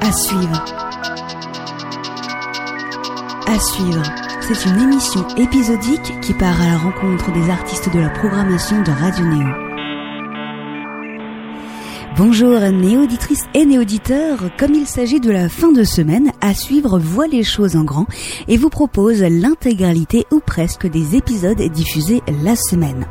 À suivre. À suivre. C'est une émission épisodique qui part à la rencontre des artistes de la programmation de Radio Néo. Bonjour néauditrices et néauditeurs, comme il s'agit de la fin de semaine, à suivre voit les choses en grand et vous propose l'intégralité ou presque des épisodes diffusés la semaine.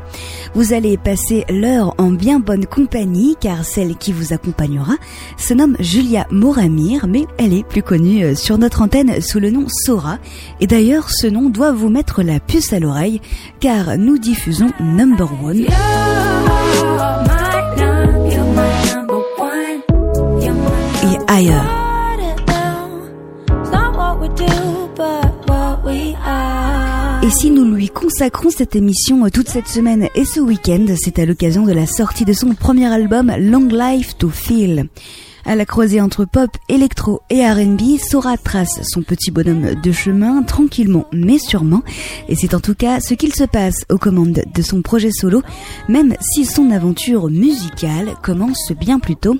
Vous allez passer l'heure en bien bonne compagnie car celle qui vous accompagnera se nomme Julia Moramir mais elle est plus connue euh, sur notre antenne sous le nom Sora et d'ailleurs ce nom doit vous mettre la puce à l'oreille car nous diffusons Number One. Et si nous lui consacrons cette émission euh, toute cette semaine et ce week-end, c'est à l'occasion de la sortie de son premier album Long Life to Feel. À la croisée entre pop, électro et R&B, Sora trace son petit bonhomme de chemin tranquillement mais sûrement. Et c'est en tout cas ce qu'il se passe aux commandes de son projet solo, même si son aventure musicale commence bien plus tôt.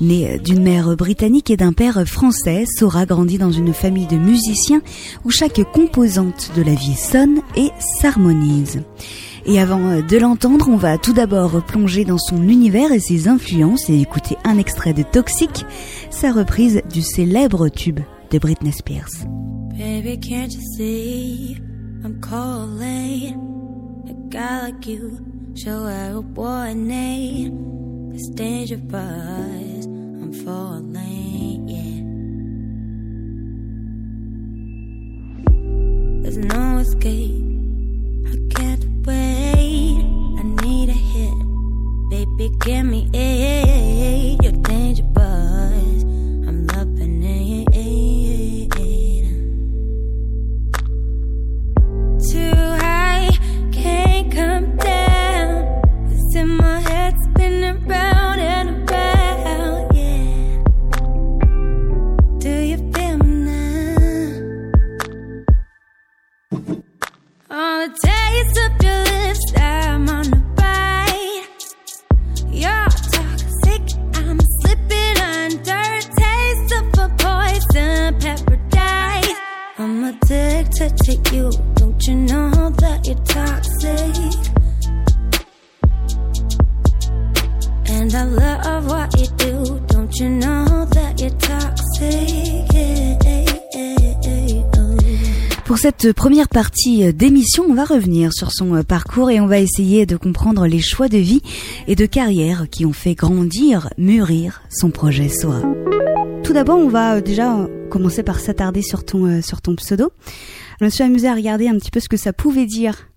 Née d'une mère britannique et d'un père français, Sora grandit dans une famille de musiciens où chaque composante de la vie sonne et s'harmonise. Et avant de l'entendre, on va tout d'abord plonger dans son univers et ses influences et écouter un extrait de Toxic, sa reprise du célèbre tube de Britney Spears. Baby, can't you see? I'm a like you? Show a I'm falling, yeah. There's no escape. I can't wait. I need a hit. Baby, give me it. You're cette première partie d'émission, on va revenir sur son parcours et on va essayer de comprendre les choix de vie et de carrière qui ont fait grandir, mûrir son projet SOA. Tout d'abord, on va déjà commencer par s'attarder sur ton, euh, pseudo. Je me suis amusée à regarder un petit peu ce que ça pouvait dire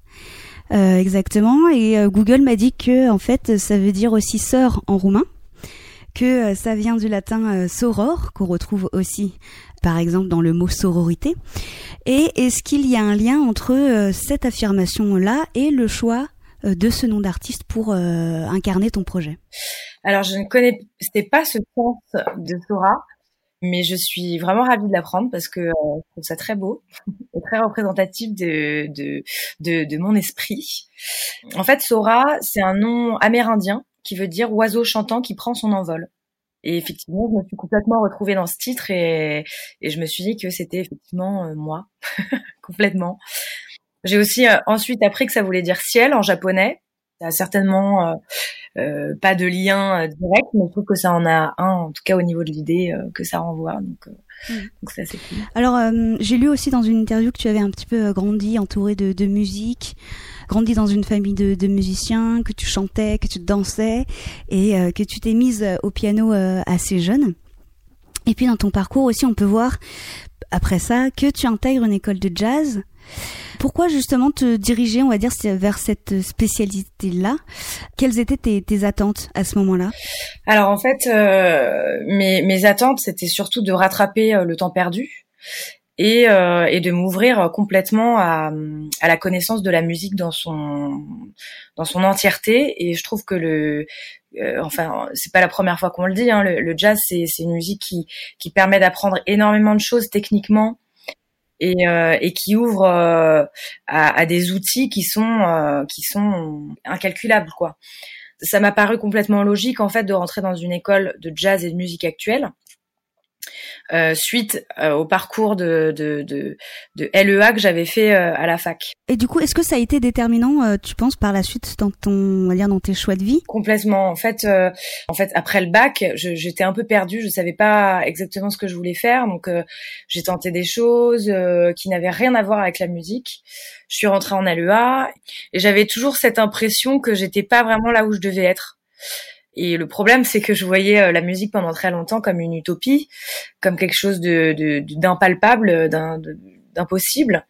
euh, exactement et euh, Google m'a dit que en fait ça veut dire aussi sœur en roumain que euh, ça vient du latin euh, soror, qu'on retrouve aussi par exemple dans le mot sororité. Et est-ce qu'il y a un lien entre euh, cette affirmation-là et le choix de ce nom d'artiste pour incarner ton projet? Alors, je ne connaissais pas ce sens de Sora, mais je suis vraiment ravie de l'apprendre parce que euh, je trouve ça très beau et très représentatif de mon esprit. En fait, Sora, c'est un nom amérindien qui veut dire oiseau chantant qui prend son envol. Et effectivement, je me suis complètement retrouvée dans ce titre et, et je me suis dit que c'était effectivement euh, moi, complètement. J'ai aussi euh, ensuite appris que ça voulait dire ciel en japonais. Ça a certainement euh, pas de lien direct, mais je trouve que ça en a un, en tout cas au niveau de l'idée que ça renvoie. Donc, euh, Mm. donc ça c'est cool. Alors, j'ai lu aussi dans une interview que tu avais un petit peu grandi entouré de, de musique, grandi dans une famille de, de musiciens, que tu chantais, que tu dansais et euh, que tu t'es mise euh, au piano euh, assez jeune. Et puis dans ton parcours aussi, on peut voir après ça que tu intègres une école de jazz. Pourquoi justement te diriger, on va dire, vers cette spécialité-là? Quelles étaient tes, tes attentes à ce moment-là? Alors en fait, euh, mes, mes attentes, c'était surtout de rattraper euh, le temps perdu et, euh, et de m'ouvrir complètement à, à la connaissance de la musique dans son dans son entièreté. Et je trouve que le euh, enfin, c'est pas la première fois qu'on le dit. Hein, le, le jazz, c'est c'est une musique qui qui permet d'apprendre énormément de choses techniquement et, euh, et qui ouvre euh, à, à des outils qui sont euh, qui sont incalculables quoi. ça m'a paru complètement logique en fait de rentrer dans une école de jazz et de musique actuelle euh, suite euh, au parcours de, de, de, de, LEA que j'avais fait euh, à la fac. Et du coup, est-ce que ça a été déterminant, tu penses, par la suite dans ton, on va dire, dans tes choix de vie? Complètement. En fait, en fait, après le bac, j'étais un peu perdue. Je savais pas exactement ce que je voulais faire, donc j'ai tenté des choses qui n'avaient rien à voir avec la musique. Je suis rentrée en LEA et j'avais toujours cette impression que j'étais pas vraiment là où je devais être. Et le problème, c'est que je voyais euh, la musique pendant très longtemps comme une utopie, comme quelque chose de d'impalpable, d'impossible.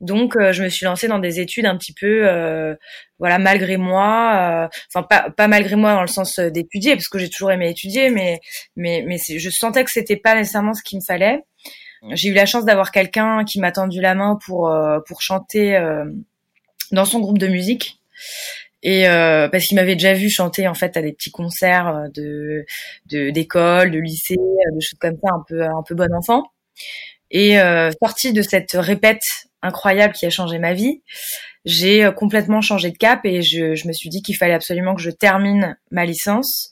Donc, euh, je me suis lancée dans des études un petit peu, euh, voilà, malgré moi. Enfin, pas, pas malgré moi dans le sens d'étudier, parce que j'ai toujours aimé étudier, mais mais mais je sentais que c'était pas nécessairement ce qu'il me fallait. J'ai eu la chance d'avoir quelqu'un qui m'a tendu la main pour pour chanter dans son groupe de musique et euh, parce qu'il m'avait déjà vu chanter en fait à des petits concerts euh, de d'école, de, lycée, euh, de choses comme ça, un peu un peu bon enfant. Et euh, sortie de cette répète incroyable qui a changé ma vie, j'ai euh, complètement changé de cap et je, je me suis dit qu'il fallait absolument que je termine ma licence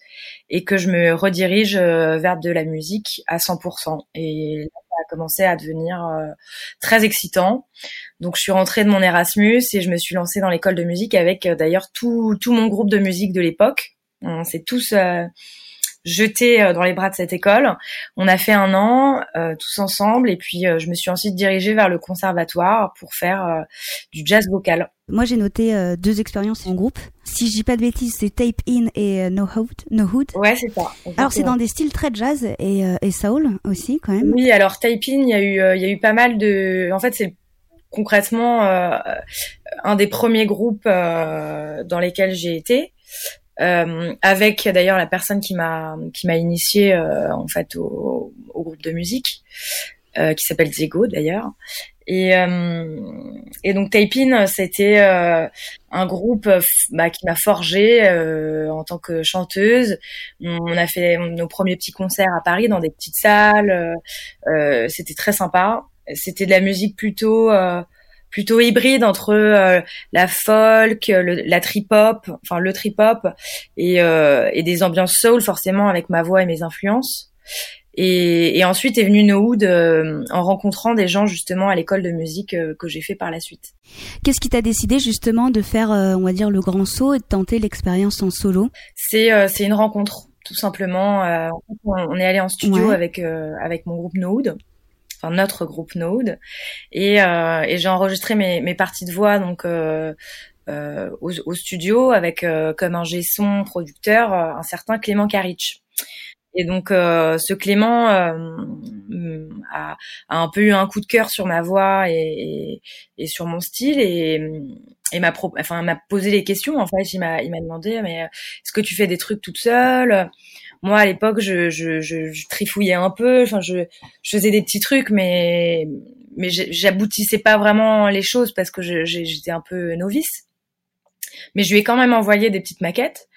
et que je me redirige vers de la musique à 100%. Et a commencé à devenir très excitant. Donc je suis rentrée de mon Erasmus et je me suis lancée dans l'école de musique avec euh, d'ailleurs tout, tout mon groupe de musique de l'époque. On s'est tous euh, jetés euh, dans les bras de cette école. On a fait un an tous ensemble et puis je me suis ensuite dirigée vers le conservatoire pour faire du jazz vocal. Moi j'ai noté deux expériences en groupe. Si je dis pas de bêtises, c'est Tape In et No Hood. No Hood. Ouais, c'est ça. Alors c'est dans des styles très jazz et, et soul aussi quand même. Oui, alors Tape In, il y a eu il y a eu pas mal de en fait c'est concrètement euh, un des premiers groupes euh, dans lesquels j'ai été. Euh, avec d'ailleurs la personne qui m'a qui m'a initié en fait au, au, groupe de musique qui s'appelle Diego d'ailleurs. Et et donc Taipin c'était un groupe bah, qui m'a forgé en tant que chanteuse. On a fait nos premiers petits concerts à Paris dans des petites salles. C'était très sympa. C'était de la musique plutôt euh, plutôt hybride entre euh, la folk, la trip hop, enfin le trip hop et, euh, et des ambiances soul forcément avec ma voix et mes influences. Et, et ensuite est venu No Wood en rencontrant des gens justement à l'école de musique que j'ai fait par la suite. Qu'est-ce qui t'a décidé justement de faire, on va dire, le grand saut et de tenter l'expérience en solo? C'est c'est une rencontre tout simplement. on, est allé en studio avec avec mon groupe No Wood enfin notre groupe Node, et, euh, et j'ai enregistré mes, mes parties de voix donc euh, euh, au, au, studio avec euh, comme un son producteur euh, un certain Clément Karich. Et donc ce Clément a, a, un peu eu un coup de cœur sur ma voix et, et, et sur mon style et, et m'a enfin m'a posé les questions en fait. Il m'a il m'a demandé mais est-ce que tu fais des trucs toute seule? Moi à l'époque je, je, je, je, trifouillais un peu. Enfin je, je faisais des petits trucs mais mais j'aboutissais pas vraiment les choses parce que j'étais un peu novice. Mais je lui ai quand même envoyé des petites maquettes.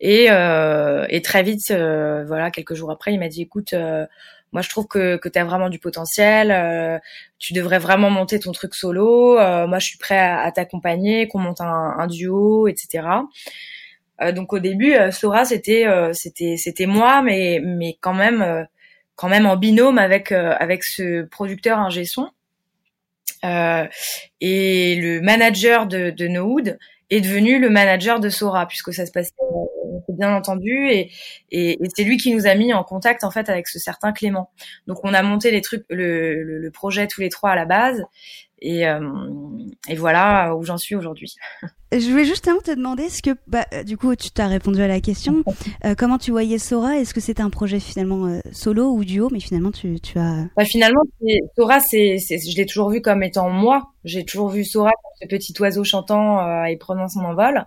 Et euh, et très vite euh, voilà quelques jours après il m'a dit écoute euh, moi je trouve que que tu as vraiment du potentiel euh, tu devrais vraiment monter ton truc solo euh, moi je suis prêt à, à t'accompagner qu'on monte un, un, duo etc donc au début, euh, Sora c'était euh, c'était c'était moi, mais mais quand même quand même en binôme avec avec ce producteur ingé son. et le manager de, de Nowood est devenu le manager de Sora puisque ça se passait bien entendu et, et, et c'est lui qui nous a mis en contact en fait avec ce certain Clément. Donc on a monté les trucs le, le projet tous les trois à la base et, euh, et voilà où j'en suis aujourd'hui. Je voulais justement te demander, ce que, bah, du coup, tu t'as répondu à la question. Euh, comment tu voyais Sora? Est-ce que c'était un projet finalement euh, solo ou duo? Mais finalement, tu, tu as. Bah, finalement, Sora, c'est, je l'ai toujours vu comme étant moi. J'ai toujours vu Sora comme ce petit oiseau chantant et prenant son envol.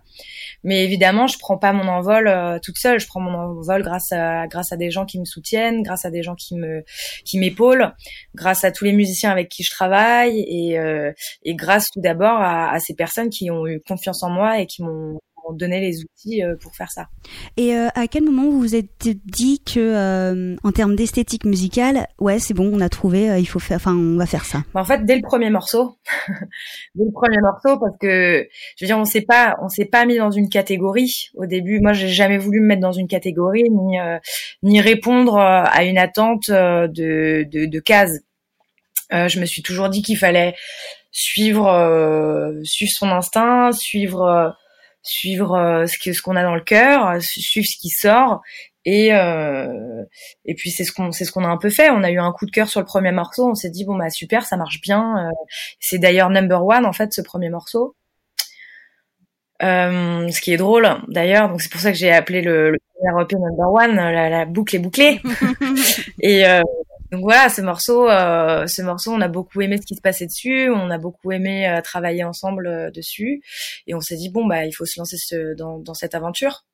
Mais évidemment, je prends pas mon envol toute seule. Je prends mon envol grâce à grâce à des gens qui me soutiennent, grâce à des gens qui me qui m'épaulent, grâce à tous les musiciens avec qui je travaille et et grâce tout d'abord à, à ces personnes qui ont eu confiance en moi et qui m'ont donné les outils pour faire ça. Et à quel moment vous vous êtes dit que, en termes d'esthétique musicale, ouais, c'est bon, on a trouvé, il faut faire, enfin, on va faire ça? Bah, en fait, dès le premier morceau, dès le premier morceau, parce que je veux dire, on s'est pas, on s'est pas mis dans une catégorie au début. Moi, j'ai jamais voulu me mettre dans une catégorie ni ni répondre à une attente de de, de cases. Je me suis toujours dit qu'il fallait suivre euh, suivre son instinct, suivre euh, suivre euh, ce que ce qu'on a dans le cœur, suivre ce qui sort et euh, et puis c'est ce qu'on c'est ce qu'on a un peu fait. On a eu un coup de cœur sur le premier morceau. On s'est dit bon bah super, ça marche bien. c'est d'ailleurs number one en fait ce premier morceau. Euh, ce qui est drôle d'ailleurs, donc c'est pour ça que j'ai appelé le, le premier EP number one. La, la boucle est bouclée. et euh, donc voilà, ce morceau, euh, ce morceau, on a beaucoup aimé ce qui se passait dessus, on a beaucoup aimé euh, travailler ensemble euh, dessus, et on s'est dit bon bah il faut se lancer ce, dans, dans, cette aventure.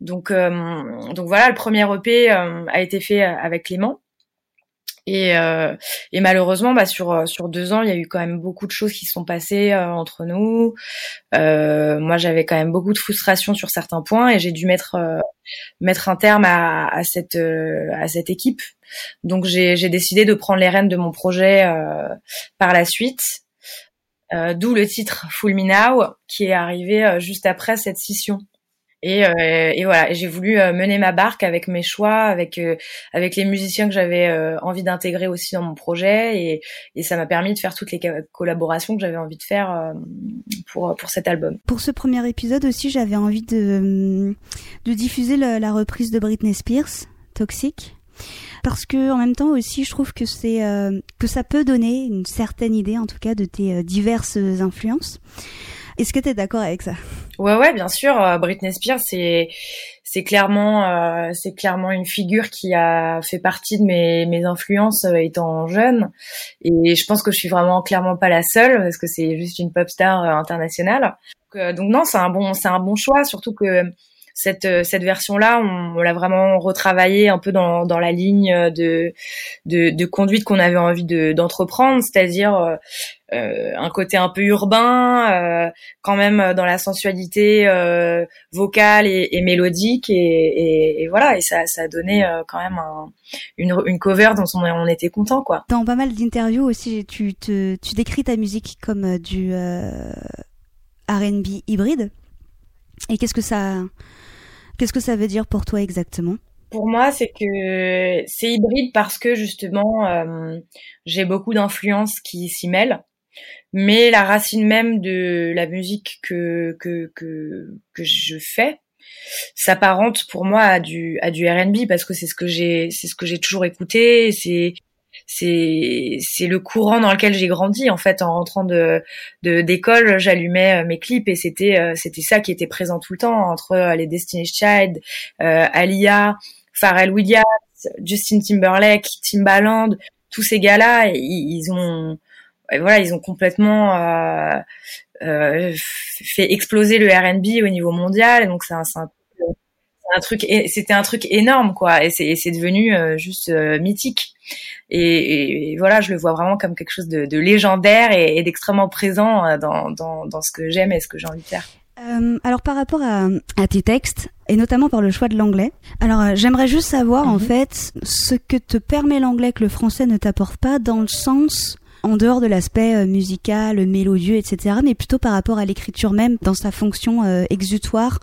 Donc donc voilà, le premier EP a été fait avec Clément. Et, euh, et malheureusement, bah, sur euh, sur deux ans, il y a eu quand même beaucoup de choses qui se sont passées euh, entre nous. Euh, moi, j'avais quand même beaucoup de frustration sur certains points, et j'ai dû mettre mettre un terme à, à cette à cette équipe. Donc, j'ai décidé de prendre les rênes de mon projet par la suite. D'où le titre Full Me Now, qui est arrivé juste après cette scission. Et, euh, voilà, j'ai voulu euh, mener ma barque avec mes choix, avec euh, avec les musiciens que j'avais envie d'intégrer aussi dans mon projet, et, ça m'a permis de faire toutes les collaborations que j'avais envie de faire pour pour cet album. Pour ce premier épisode aussi, j'avais envie de de diffuser la reprise de Britney Spears, Toxic parce que en même temps aussi je trouve que c'est que ça peut donner une certaine idée en tout cas de tes diverses influences. Est-ce que tu es d'accord avec ça? Ouais, ouais, bien sûr. Euh, Britney Spears, c'est c'est clairement euh, c'est clairement une figure qui a fait partie de mes mes influences euh, étant jeune. Et je pense que je suis vraiment clairement pas la seule parce que c'est juste une pop star internationale. Donc, donc non, c'est un bon c'est un bon choix, surtout que cette euh, cette version là on, l'a vraiment retravaillé un peu dans dans la ligne de de, de conduite qu'on avait envie de d'entreprendre c'est-à-dire euh, euh, un côté un peu urbain euh, quand même dans la sensualité euh, vocale et, et mélodique et, et, voilà et ça ça a donné quand même un, une une cover dont on, on était content quoi. Dans pas mal d'interviews aussi tu te tu décris ta musique comme du R&B hybride. Et qu'est-ce que ça Qu'est-ce que ça veut dire pour toi exactement? Pour moi, c'est que c'est hybride parce que justement, euh, j'ai beaucoup d'influences qui s'y mêlent. Mais la racine même de la musique que que que, que je fais s'apparente pour moi à du à du R&B parce que c'est ce que j'ai c'est ce que j'ai toujours écouté. C'est c'est c'est le courant dans lequel j'ai grandi en fait. En rentrant de d'école j'allumais euh, mes clips et c'était euh, c'était ça qui était présent tout le temps entre euh, les Destiny's Child euh, Alia Pharrell Williams Justin Timberlake Timbaland tous ces gars là ils, ont voilà ils ont complètement euh, fait exploser le R&B au niveau mondial. Donc c'est un, un un truc c'était un truc énorme quoi et c'est devenu juste mythique et, voilà, je le vois vraiment comme quelque chose de, légendaire et, d'extrêmement présent euh, dans, dans, ce que j'aime et ce que j'ai envie de faire. Euh, alors par rapport à, tes textes et notamment par le choix de l'anglais. Alors euh, j'aimerais juste savoir en mhm. fait ce que te permet l'anglais que le français ne t'apporte pas dans le sens en dehors de l'aspect musical, mélodieux, etc., mais plutôt par rapport à l'écriture même dans sa fonction exutoire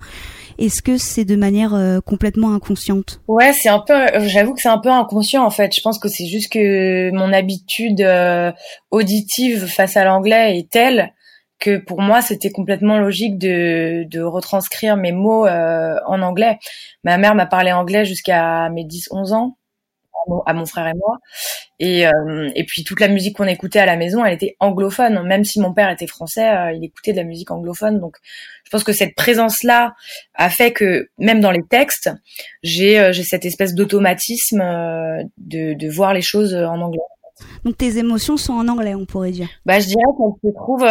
est-ce que c'est de manière euh, complètement inconsciente? Ouais, c'est un peu. J'avoue que c'est un peu inconscient en fait. Je pense que c'est juste que mon habitude euh, auditive face à l'anglais est telle que pour moi c'était complètement logique de, de retranscrire mes mots euh, en anglais. Ma mère m'a parlé anglais jusqu'à mes 10-11 ans à mon frère et moi. Et, euh, et puis toute la musique qu'on écoutait à la maison, elle était anglophone. Même si mon père était français, euh, il écoutait de la musique anglophone. Donc je pense que cette présence-là a fait que même dans les textes, j'ai euh, j'ai cette espèce d'automatisme de, de voir les choses en anglais. Donc tes émotions sont en anglais, on pourrait dire. Bah je dirais qu'elles se trouvent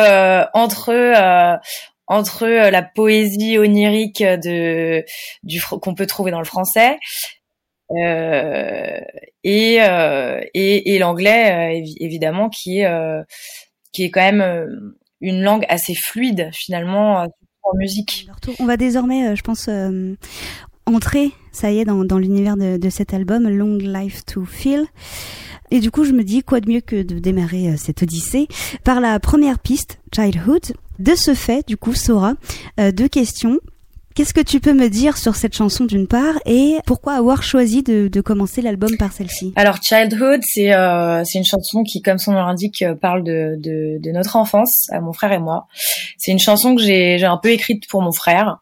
entre entre la poésie onirique de du qu'on peut trouver dans le français euh, et, euh, et, et l'anglais euh, évidemment qui est qui est quand même une langue assez fluide finalement en musique. On va désormais, je pense, entrer, ça y est, dans, dans l'univers de, de, cet album, Long Life to Feel. Et du coup, je me dis, quoi de mieux que de démarrer cette odyssée par la première piste, Childhood. De ce fait, du coup, Sora, deux questions. Qu'est-ce que tu peux me dire sur cette chanson d'une part et pourquoi avoir choisi de, commencer l'album par celle-ci? Alors Childhood, c'est euh, c'est une chanson qui, comme son nom l'indique, euh, parle de, de, de, notre enfance, à mon frère et moi. C'est une chanson que j'ai j'ai un peu écrite pour mon frère,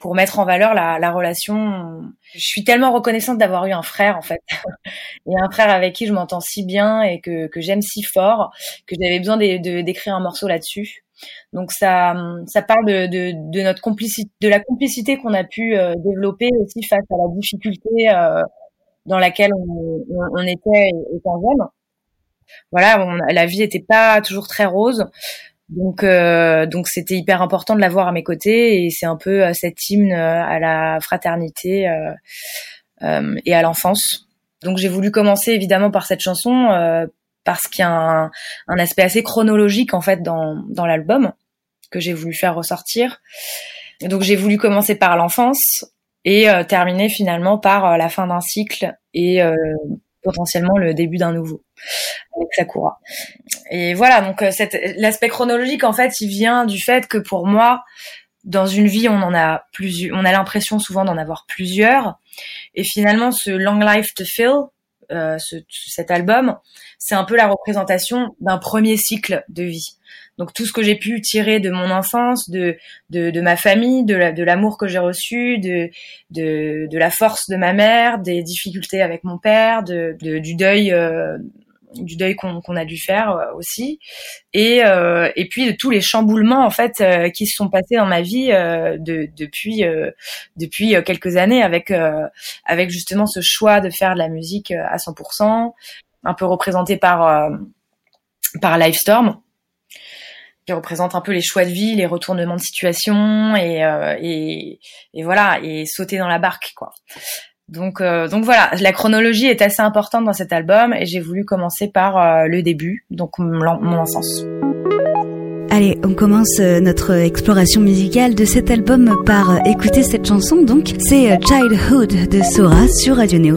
pour mettre en valeur la, la relation. Je suis tellement reconnaissante d'avoir eu un frère en fait, et un frère avec qui je m'entends si bien et que que j'aime si fort que j'avais besoin d'écrire un morceau là-dessus. Donc ça, ça parle de, de, de notre complicité, de la complicité qu'on a pu euh, développer aussi face à la difficulté euh, dans laquelle on, on, était étant jeune. Voilà, la vie n'était pas toujours très rose, donc euh, donc c'était hyper important de l'avoir à mes côtés et c'est un peu cet hymne à la fraternité et à l'enfance. Donc j'ai voulu commencer évidemment par cette chanson parce qu'il y a un, un, aspect assez chronologique en fait dans, dans l'album que j'ai voulu faire ressortir. Donc j'ai voulu commencer par l'enfance et euh, terminer finalement par euh, la fin d'un cycle et euh, potentiellement le début d'un nouveau avec Sakura. Et voilà, donc l'aspect chronologique en fait, il vient du fait que pour moi, dans une vie, on en a plusieurs, on a l'impression souvent d'en avoir plusieurs. Et finalement, ce Long Life to Fill, euh, ce, cet album, c'est un peu la représentation d'un premier cycle de vie. Donc tout ce que j'ai pu tirer de mon enfance, de de, de ma famille, de de l'amour que j'ai reçu, de, de de la force de ma mère, des difficultés avec mon père, de, de du deuil euh, du deuil qu'on a dû faire euh, aussi et euh, et puis de tous les chamboulements en fait euh, qui se sont passés dans ma vie de, depuis depuis quelques années avec avec justement ce choix de faire de la musique à 100% un peu représenté par par Livestorm qui représente un peu les choix de vie, les retournements de situation et, et, et voilà et sauter dans la barque quoi. Donc, euh, donc voilà, la chronologie est assez importante dans cet album et j'ai voulu commencer par euh, le début, donc mon enfance. Allez, on commence euh, notre exploration musicale de cet album par écouter cette chanson. Donc, c'est Childhood de Sora sur Radio Neo.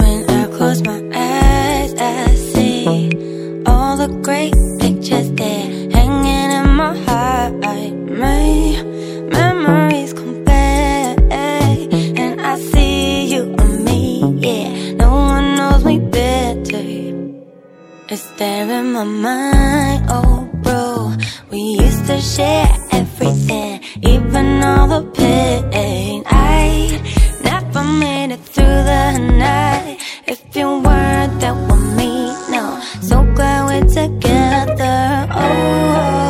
There in my mind, oh bro We used to share everything, even all the pain. I never made it through the night. If you weren't there with me, no. So glad we're together, oh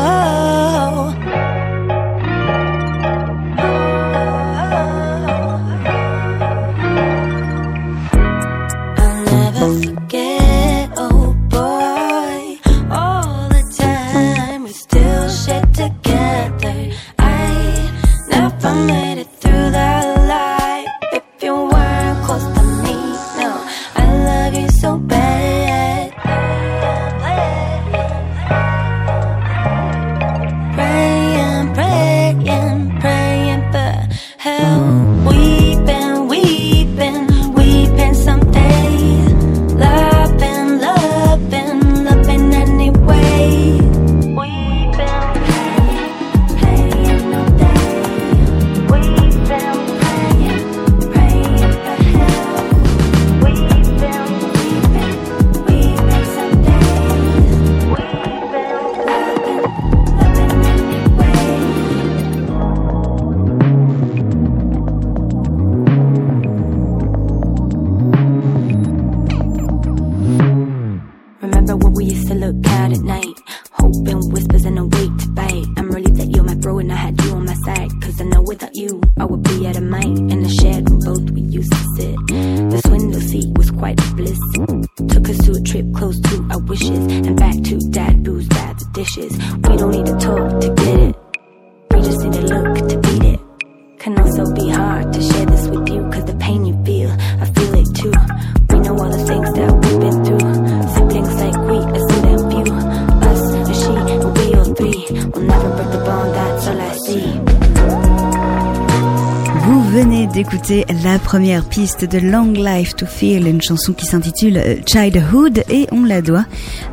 d'écouter la première piste de Long Life to Feel, une chanson qui s'intitule euh, Childhood et on la doit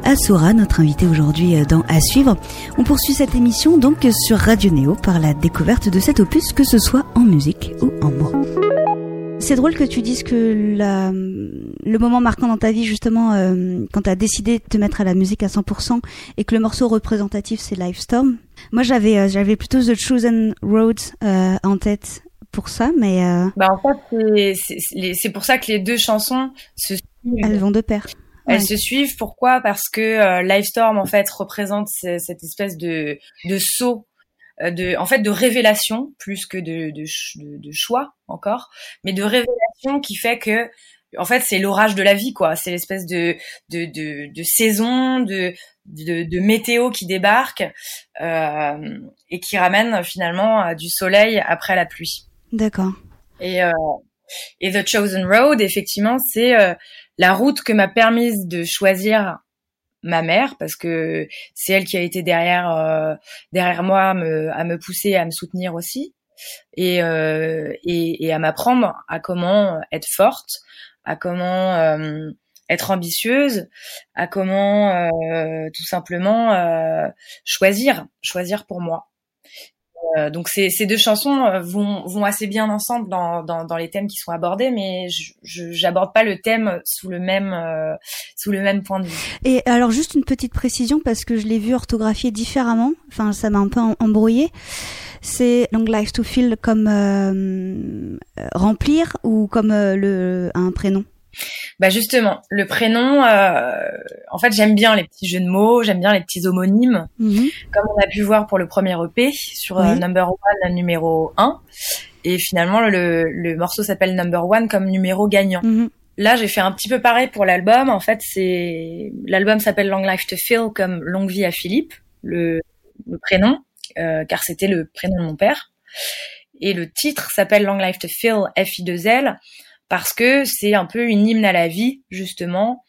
à Sora, notre invité aujourd'hui euh, dans À suivre. On poursuit cette émission donc sur Radio Néo par la découverte de cet opus, que ce soit en musique ou en mots. C'est drôle que tu dises que le moment marquant dans ta vie, justement, euh, quand tu as décidé de te mettre à la musique à 100% et que le morceau représentatif c'est Storm. Moi, j'avais plutôt The Chosen Road en tête pour ça, mais. Euh, bah en fait, c'est pour ça que les deux chansons se suivent. Elles vont de pair. Elles se suivent. Pourquoi? Parce que euh, Storm en fait représente cette espèce de de saut euh, de, en fait, de révélation plus que de, de, de, choix encore, mais de révélation qui fait que, en fait, c'est l'orage de la vie, quoi. C'est l'espèce de, de, de, de, saison, de, de, de, météo qui débarque euh, et qui ramène finalement du soleil après la pluie. D'accord. Et, euh, et The Chosen Road, effectivement, c'est euh, la route que m'a permise de choisir ma mère parce que c'est elle qui a été derrière euh, derrière moi à me, à me pousser à me soutenir aussi et euh, et, et, à m'apprendre à comment être forte à comment euh, être ambitieuse à comment tout simplement choisir choisir pour moi euh, donc ces, deux chansons euh, vont, assez bien ensemble dans, les thèmes qui sont abordés, mais j'aborde pas le thème sous le même euh, sous le même point de vue. Et alors juste une petite précision parce que je l'ai vu orthographié différemment. Enfin, ça m'a un peu embrouillé. C'est Long Life to Feel comme remplir ou comme un prénom? Bah justement, le prénom, euh, en fait, j'aime bien les petits jeux de mots, j'aime bien les petits homonymes, mhm. comme on a pu voir pour le premier EP sur euh, Number One numéro 1. Et finalement, le, le morceau s'appelle Number One comme numéro gagnant. Mhm. Là, j'ai fait un petit peu pareil pour l'album. En fait, c'est l'album s'appelle Long Life to Phil comme longue vie à Philippe, le, le prénom, euh, car c'était le prénom de mon père. Et le titre s'appelle Long Life to Phil F-I-2-L parce que c'est un peu une hymne à la vie justement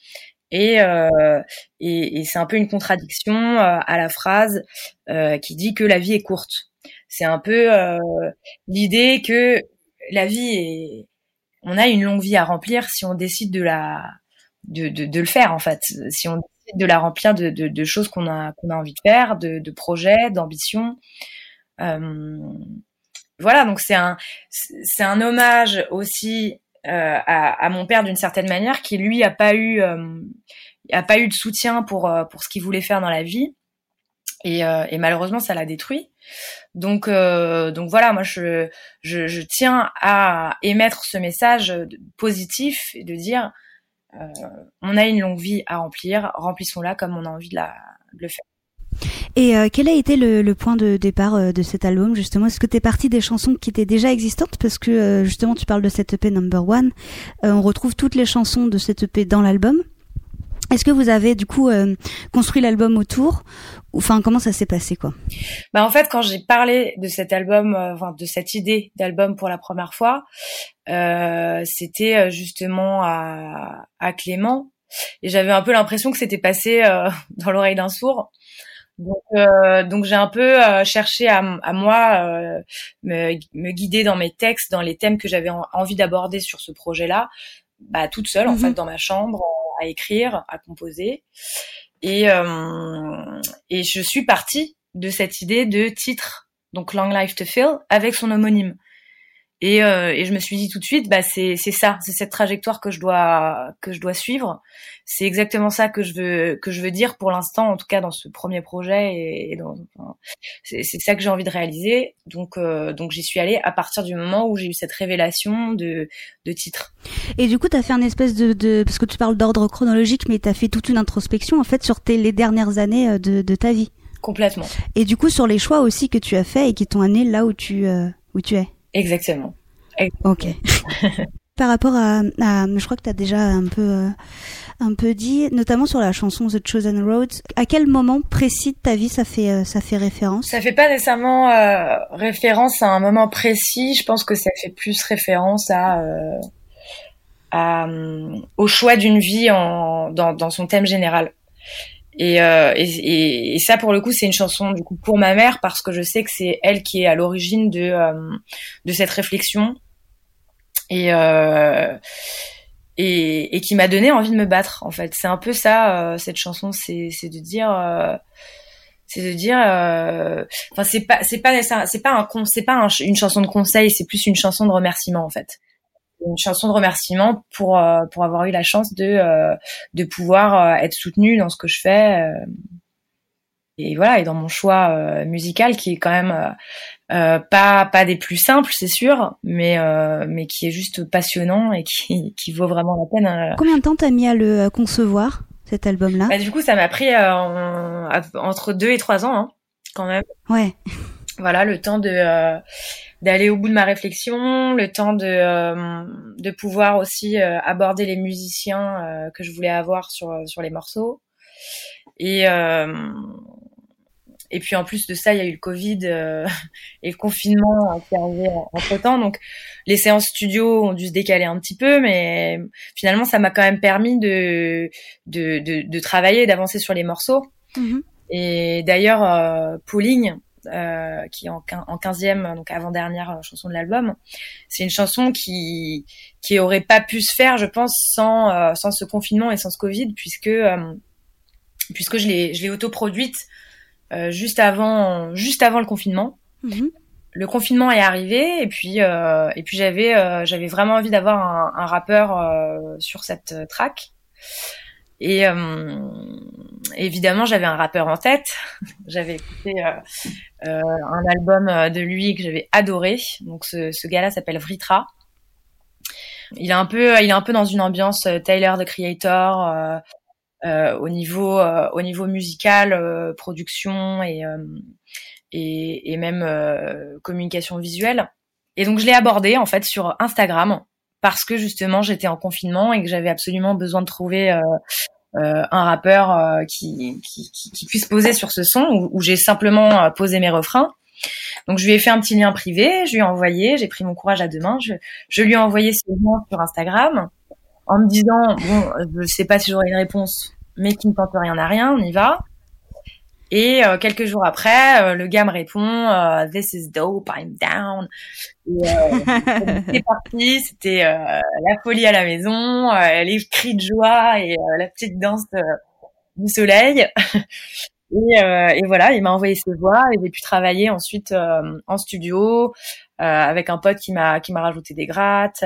et, euh, et, et c'est un peu une contradiction euh, à la phrase euh, qui dit que la vie est courte. C'est un peu euh, l'idée que la vie est, on a une longue vie à remplir si on décide de la, de, de, de le faire en fait. Si on décide de la remplir de, de, de choses qu'on a qu'on a envie de faire, de, de projets, d'ambitions. Euh, voilà, donc c'est un c'est un hommage aussi euh, à, à, mon père d'une certaine manière, qui lui a pas eu euh, a pas eu de soutien pour euh, pour ce qu'il voulait faire dans la vie. Et, et malheureusement, ça l'a détruit. Donc, donc voilà, moi, je, je, je, tiens à émettre ce message positif et de dire, on a une longue vie à remplir, remplissons-la comme on a envie de, la, de le faire. Et euh, quel a été le, point de départ euh, de cet album justement? Est-ce que tu es parti des chansons qui étaient déjà existantes? Parce que euh, justement tu parles de cette EP Number One, on retrouve toutes les chansons de cette EP dans l'album. Est-ce que vous avez du coup construit l'album autour? Enfin, comment ça s'est passé quoi? Bah en fait, quand j'ai parlé de cet album, enfin de cette idée d'album pour la première fois, c'était justement à Clément. Et j'avais un peu l'impression que c'était passé dans l'oreille d'un sourd donc, euh, donc j'ai un peu euh, cherché à, à moi euh, me, me, guider dans mes textes, dans les thèmes que j'avais envie d'aborder sur ce projet-là, bah, toute seule en mhm. fait dans ma chambre à écrire, à composer. Et, euh, et je suis partie de cette idée de titre, donc Long Life to Fill, avec son homonyme. Et, euh, et, je me suis dit tout de suite, bah c'est c'est ça, c'est cette trajectoire que je dois que je dois suivre. C'est exactement ça que je veux que je veux dire pour l'instant, en tout cas dans ce premier projet. Et, c'est ça que j'ai envie de réaliser. Donc euh, donc j'y suis allée à partir du moment où j'ai eu cette révélation de de titre. Et du coup, tu as fait un espèce de, de parce que tu parles d'ordre chronologique, mais tu as fait toute une introspection en fait sur tes les dernières années euh, de, de ta vie. Complètement. Et du coup, sur les choix aussi que tu as fait et qui t'ont amené là où tu euh, où tu es. Exactement. Ok. Par rapport à, je crois que tu as déjà un peu, euh, un peu dit, notamment sur la chanson The Chosen Roads. À quel moment précis de ta vie ça fait, euh, ça fait référence? Ça fait pas nécessairement euh, référence à un moment précis. Je pense que ça fait plus référence à, à au choix d'une vie en, dans, dans son thème général. Et, euh, et, et, ça, pour le coup, c'est une chanson du coup pour ma mère parce que je sais que c'est elle qui est à l'origine de, euh, de cette réflexion. Et euh, et, et qui m'a donné envie de me battre en fait. C'est un peu ça euh, cette chanson. C'est c'est de dire euh, c'est de dire euh, enfin c'est pas c'est pas c'est pas un c'est pas une chanson de conseil c'est plus une chanson de remerciement en fait une chanson de remerciement pour pour avoir eu la chance de de pouvoir être soutenue dans ce que je fais et voilà et dans mon choix musical qui est quand même euh, pas pas des plus simples, c'est sûr, mais euh, mais qui est juste passionnant et qui qui vaut vraiment la peine. Euh. Combien de temps t'as mis à le concevoir cet album-là? Bah, Du coup, ça m'a pris entre deux et trois ans, hein, quand même. Ouais. Voilà, le temps de d'aller au bout de ma réflexion, le temps de de pouvoir aussi aborder les musiciens que je voulais avoir sur sur les morceaux et et puis en plus de ça, il y a eu le Covid euh, et le confinement qui est arrivé entre temps. Donc les séances studio ont dû se décaler un petit peu, mais finalement ça m'a quand même permis de de, de, de travailler, d'avancer sur les morceaux. Mm-hmm. Et d'ailleurs, euh, Pauline, euh, qui est en, en 15e, donc avant-dernière chanson de l'album, c'est une chanson qui qui aurait pas pu se faire, je pense, sans euh, sans ce confinement et sans ce Covid, puisque euh, puisque je l'ai je l'ai autoproduite euh, juste avant juste avant le confinement. Mhm. Le confinement est arrivé et puis euh, et puis j'avais euh, j'avais vraiment envie d'avoir un, un, rappeur sur cette track. Et évidemment, j'avais un rappeur en tête. j'avais écouté un album de lui que j'avais adoré. Donc ce, ce gars-là s'appelle Vritra. Il est un peu, il est un peu dans une ambiance Taylor the Creator, euh, au niveau euh, au niveau musical, euh, production et, et, et même communication visuelle. Et donc je l'ai abordé en fait sur Instagram parce que justement j'étais en confinement et que j'avais absolument besoin de trouver euh, un rappeur euh, qui, qui, qui, puisse poser sur ce son où, où j'ai simplement posé mes refrains. Donc je lui ai fait un petit lien privé, je lui ai envoyé, j'ai pris mon courage à deux mains, je, je lui ai envoyé ce lien sur Instagram en me disant bon, je sais pas si j'aurai une réponse, mais qui ne tente rien à rien, on y va. Et euh, quelques jours après, euh, le gars me répond euh, This is dope, I'm down. c'est parti, c'était la folie à la maison, les cris de joie et la petite danse du soleil. et, et, voilà, il m'a envoyé ses voix et j'ai pu travailler ensuite en studio avec un pote qui m'a qui m'a rajouté des grattes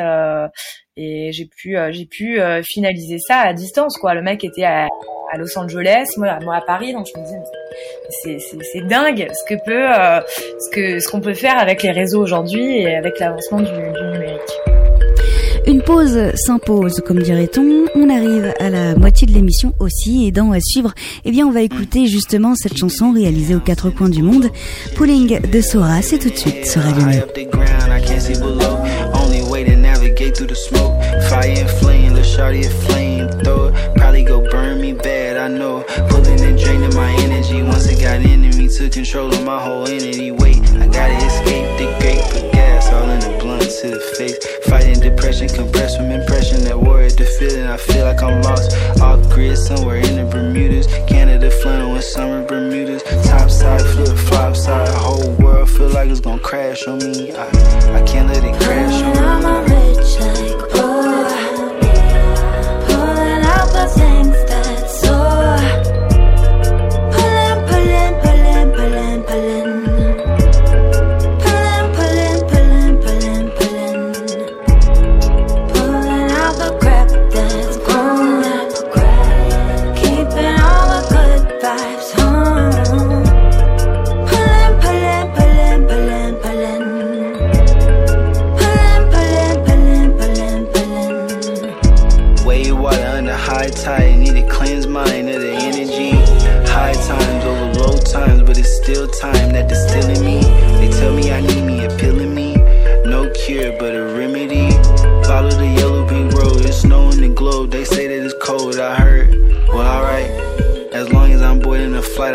et j'ai pu euh, j'ai pu euh, finaliser ça à distance quoi. Le mec était à, à Los Angeles moi, moi à Paris donc je me dis c'est c'est dingue ce que peut euh, ce que ce qu'on peut faire avec les réseaux aujourd'hui et avec l'avancement du, du numérique une pause s'impose, comme dirait-on. On arrive à la moitié de l'émission aussi, et dans à suivre, eh bien, on va écouter justement cette chanson réalisée aux quatre coins du monde. Pulling de Sora, c'est tout de suite sur Radio to the face. Fighting depression, compressed from impression that war at the feeling. I feel like I'm lost. Off grid, somewhere in the Bermudas. Canada flannel with summer Bermudas. Top side, flip, flop side. Whole world feel like it's gonna crash on me. I, I can't let it crash on me.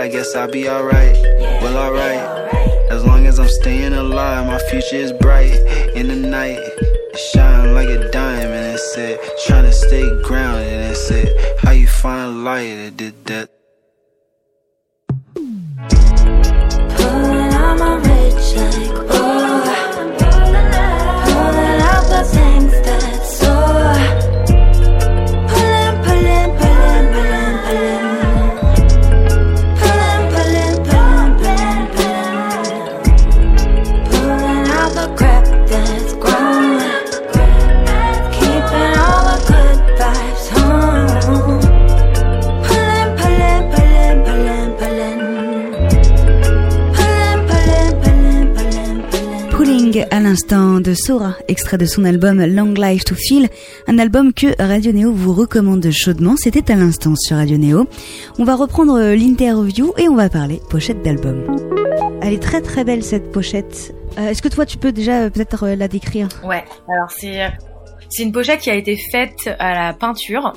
I guess I'll be alright. Well, alright. As long as I'm staying alive, my future is bright. In the night, it shine like a diamond. It said, trying to stay grounded. It said, how you find light? It did that. Pulling out my rich like, Sora, extrait de son album Long Life to Feel, un album que Radio Neo vous recommande chaudement. C'était à l'instant sur Radio Neo. On va reprendre l'interview et on va parler pochette d'album. Elle est très très belle cette pochette. Euh, est-ce que toi tu peux déjà euh, peut-être euh, la décrire? Ouais, alors c'est c'est une pochette qui a été faite à la peinture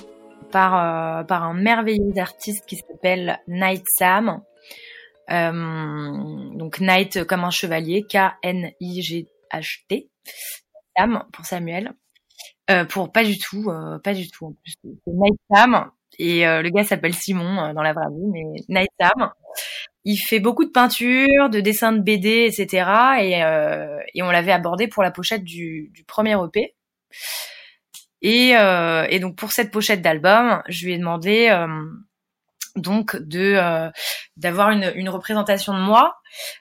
par par un merveilleux artiste qui s'appelle Night Sam. donc Night comme un chevalier, K-N-I-G-H-T. Sam pour Samuel. pour pas du tout, pas du tout. C'est Night Sam et le gars s'appelle Simon dans la vraie vie, mais Night Sam il fait beaucoup de peinture, de dessins de BD, etc. Et, euh, et on l'avait abordé pour la pochette du, du premier EP. Et, euh, et, donc pour cette pochette d'album, je lui ai demandé euh, donc de euh, d'avoir une, une, représentation de moi,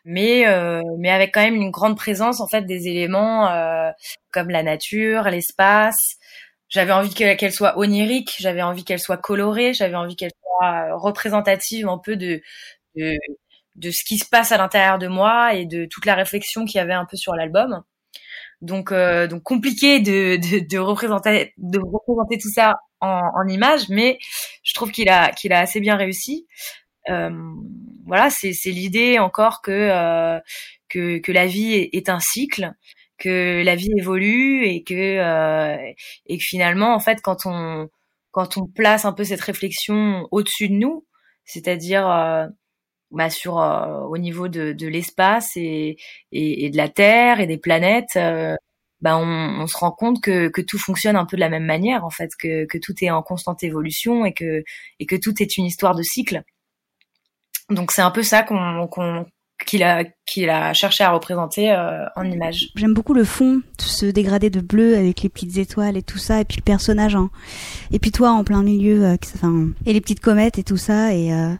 mais euh, mais avec quand même une grande présence en fait des éléments comme la nature, l'espace. J'avais envie qu'elle soit onirique, j'avais envie qu'elle soit colorée, j'avais envie qu'elle soit représentative un peu de de, de ce qui se passe à l'intérieur de moi et de toute la réflexion qu'il y avait un peu sur l'album. Donc, euh, donc compliqué de, de, de, représenter, de représenter tout ça en, en images, mais je trouve qu'il a, qu'il a assez bien réussi. Euh, voilà, c'est, c'est l'idée encore que, euh, que, que la vie est, est, un cycle, que la vie évolue et que, euh, et que finalement, en fait, quand on, quand on place un peu cette réflexion au-dessus de nous, c'est-à-dire euh, bah, sur euh, au niveau de, de l'espace et, et, et, de la Terre et des planètes, euh, bah, on, on, se rend compte que, que tout fonctionne un peu de la même manière en fait, que, que tout est en constante évolution et que et que tout est une histoire de cycle. Donc c'est un peu ça qu'on qu'il a qu'il a cherché à représenter euh, en image. J'aime beaucoup le fond, ce dégradé de bleu avec les petites étoiles et tout ça, et puis le personnage, hein. et puis toi en plein milieu, euh, enfin, et les petites comètes et tout ça, et euh,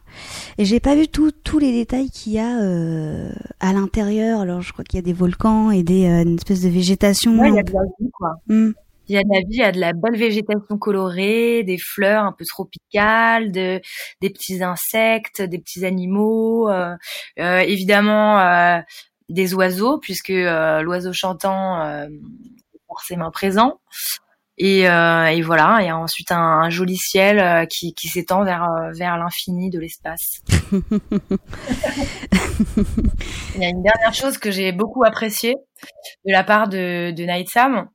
et j'ai pas vu tous tous les détails qu'il y a euh, à l'intérieur. Alors je crois qu'il y a des volcans et des une espèce de végétation. Ouais, il y a de la vie, quoi. Mmh. Il y a de la vie, il y a de la belle végétation colorée, des fleurs un peu tropicales, de, des petits insectes, des petits animaux, euh, euh, évidemment euh, des oiseaux, puisque euh, l'oiseau chantant euh, est forcément présent. Et, et, voilà, il y a ensuite un, un joli ciel qui, qui s'étend vers, vers l'infini de l'espace. il y a une dernière chose que j'ai beaucoup appréciée de la part de, de Night Sam,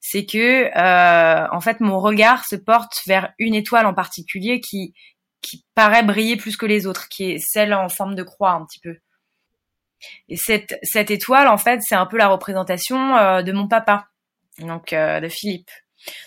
c'est que euh, en fait mon regard se porte vers une étoile en particulier qui qui paraît briller plus que les autres, qui est celle en forme de croix un petit peu. Et cette cette étoile en fait c'est un peu la représentation euh, de mon papa, donc euh, de Philippe.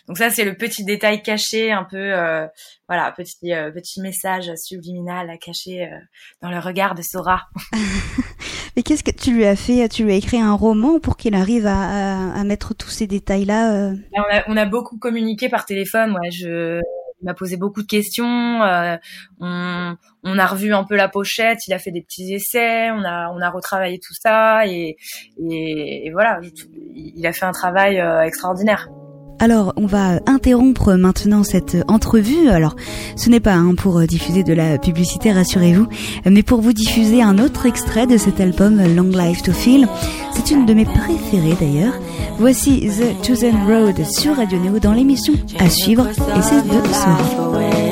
Donc ça c'est le petit détail caché, un peu euh, voilà petit euh, petit message subliminal à cacher euh, dans le regard de Sora. Mais qu'est-ce que tu lui as fait? Tu lui as écrit un roman pour qu'il arrive à, à, à, mettre tous ces détails-là on a, on, a, beaucoup communiqué par téléphone. Ouais, je il m'a posé beaucoup de questions. Euh, on, on, a revu un peu la pochette. Il a fait des petits essais. On a on a retravaillé tout ça et, et, et voilà. Il a fait un travail euh, extraordinaire. Alors, on va interrompre maintenant cette entrevue. Alors, ce n'est pas hein, pour diffuser de la publicité, rassurez-vous, mais pour vous diffuser un autre extrait de cet album Long Life to Feel. C'est une de mes préférées d'ailleurs. Voici The Chosen Road sur Radio Neo dans l'émission à suivre et c'est de soirée.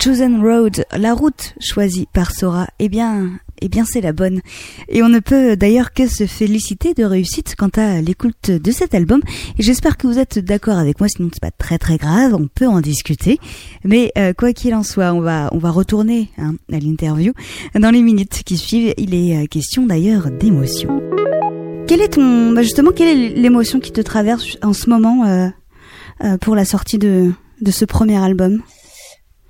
Chosen Road, la route choisie par Sora, eh bien, eh bien c'est la bonne. Et on ne peut d'ailleurs que se féliciter de réussite quant à l'écoute de cet album. Et j'espère que vous êtes d'accord avec moi, sinon c'est pas très très grave, on peut en discuter. Mais euh, quoi qu'il en soit, on va on va retourner hein, à l'interview. Dans les minutes qui suivent, il est euh, question d'ailleurs d'émotion. Quelle est ton bah justement quelle est l'émotion qui te traverse en ce moment euh, pour la sortie de de ce premier album?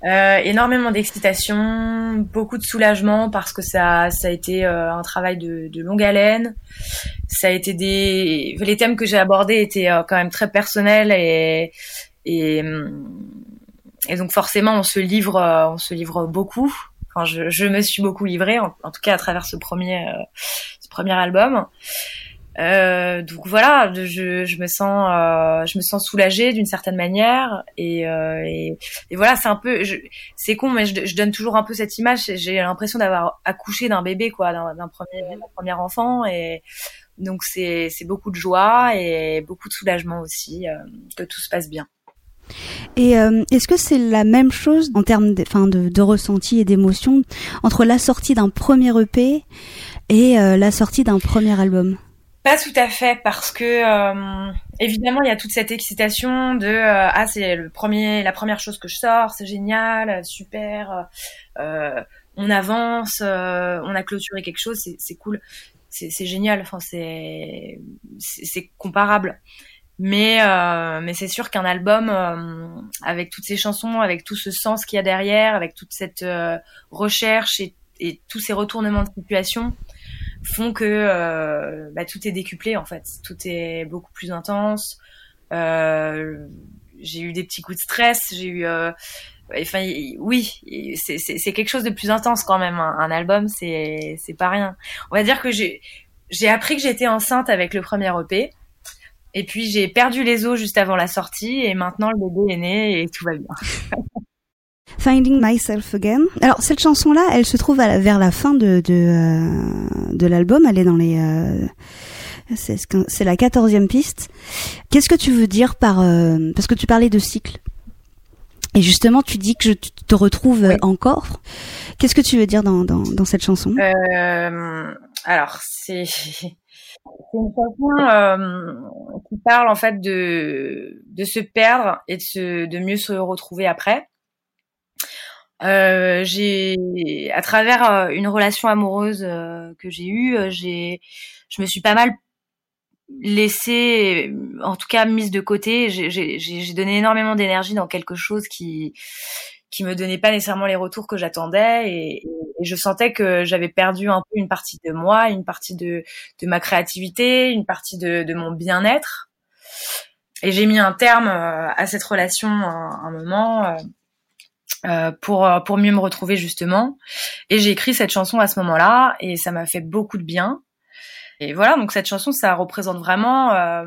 Euh, énormément d'excitation, beaucoup de soulagement parce que ça, ça a été euh, un travail de, de, longue haleine. Ça a été des, les thèmes que j'ai abordés étaient euh, quand même très personnels et, et, et donc forcément on se livre, on se livre beaucoup. Enfin, je, je me suis beaucoup livrée, en, en, tout cas à travers ce premier, ce premier album. Euh, donc voilà, je, je me sens, euh, je me sens soulagée d'une certaine manière et, euh, et, et, voilà, c'est un peu, c'est con, mais je, je, donne toujours un peu cette image. J'ai l'impression d'avoir accouché d'un bébé, quoi, d'un premier, premier enfant, et donc c'est beaucoup de joie et beaucoup de soulagement aussi euh, que tout se passe bien. Et euh, est-ce que c'est la même chose en termes de, fin de, de ressenti et d'émotion entre la sortie d'un premier EP et euh, la sortie d'un premier album? Pas tout à fait parce que euh, évidemment il y a toute cette excitation de euh, ah c'est le premier la première chose que je sors c'est génial super euh, on avance on a clôturé quelque chose c'est cool. C'est génial enfin c'est c'est comparable. Mais mais c'est sûr qu'un album avec toutes ces chansons avec tout ce sens qu'il y a derrière avec toute cette recherche et, et tous ces retournements de situation font que euh, bah, tout est décuplé en fait, tout est beaucoup plus intense. Euh, j'ai eu des petits coups de stress, j'ai eu, euh, enfin oui, c'est quelque chose de plus intense quand même. Un, album, c'est c'est pas rien. On va dire que j'ai j'ai appris que j'étais enceinte avec le premier EP. Et puis j'ai perdu les os juste avant la sortie et maintenant le bébé est né et tout va bien. Finding Myself Again. Alors cette chanson-là, elle se trouve à vers la fin de de, euh, de l'album. Elle est dans les euh, c'est la quatorzième piste. Qu'est-ce que tu veux dire par euh, parce que tu parlais de cycle et justement tu dis que je te retrouve encore. Qu'est-ce que tu veux dire dans dans, dans cette chanson? Euh, Alors c'est une chanson euh, qui parle en fait de de se perdre et de se de mieux se retrouver après. Euh, j'ai, à travers euh, une relation amoureuse euh, que j'ai eue, j'ai, je me suis pas mal laissée, en tout cas mise de côté. J'ai donné énormément d'énergie dans quelque chose qui qui me donnait pas nécessairement les retours que j'attendais et, et, je sentais que j'avais perdu un peu une partie de moi, une partie de, de ma créativité, une partie de, de mon bien-être. Et j'ai mis un terme à cette relation à un moment euh, pour euh, pour mieux me retrouver justement. Et j'ai écrit cette chanson à ce moment-là et ça m'a fait beaucoup de bien. Et voilà, donc cette chanson, ça représente vraiment euh,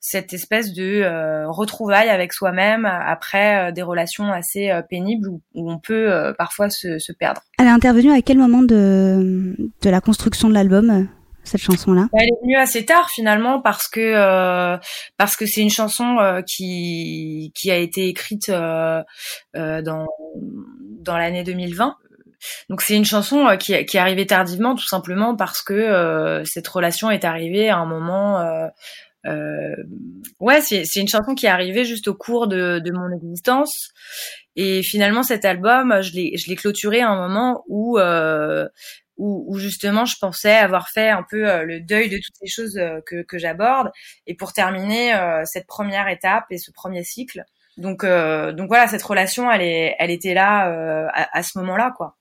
cette espèce de euh, retrouvaille avec soi-même après des relations assez pénibles où, où, on peut parfois se, se, perdre. Elle est intervenue à quel moment de, de la construction de l'album? Cette chanson-là? Elle est venue assez tard finalement parce que euh, parce que c'est une chanson euh, qui qui a été écrite euh, euh dans dans l'année 2020. Donc c'est une chanson euh, qui qui est arrivée tardivement tout simplement parce que euh, cette relation est arrivée à un moment ouais, c'est, c'est une chanson qui est arrivée juste au cours de, de mon existence. Et finalement, cet album, je l'ai, je l'ai clôturé à un moment où, euh, où, où, justement je pensais avoir fait un peu euh, le deuil de toutes ces choses euh, que, que j'aborde et pour terminer euh, cette première étape et ce premier cycle. Donc donc voilà, cette relation elle est elle était là à, à, ce moment-là quoi.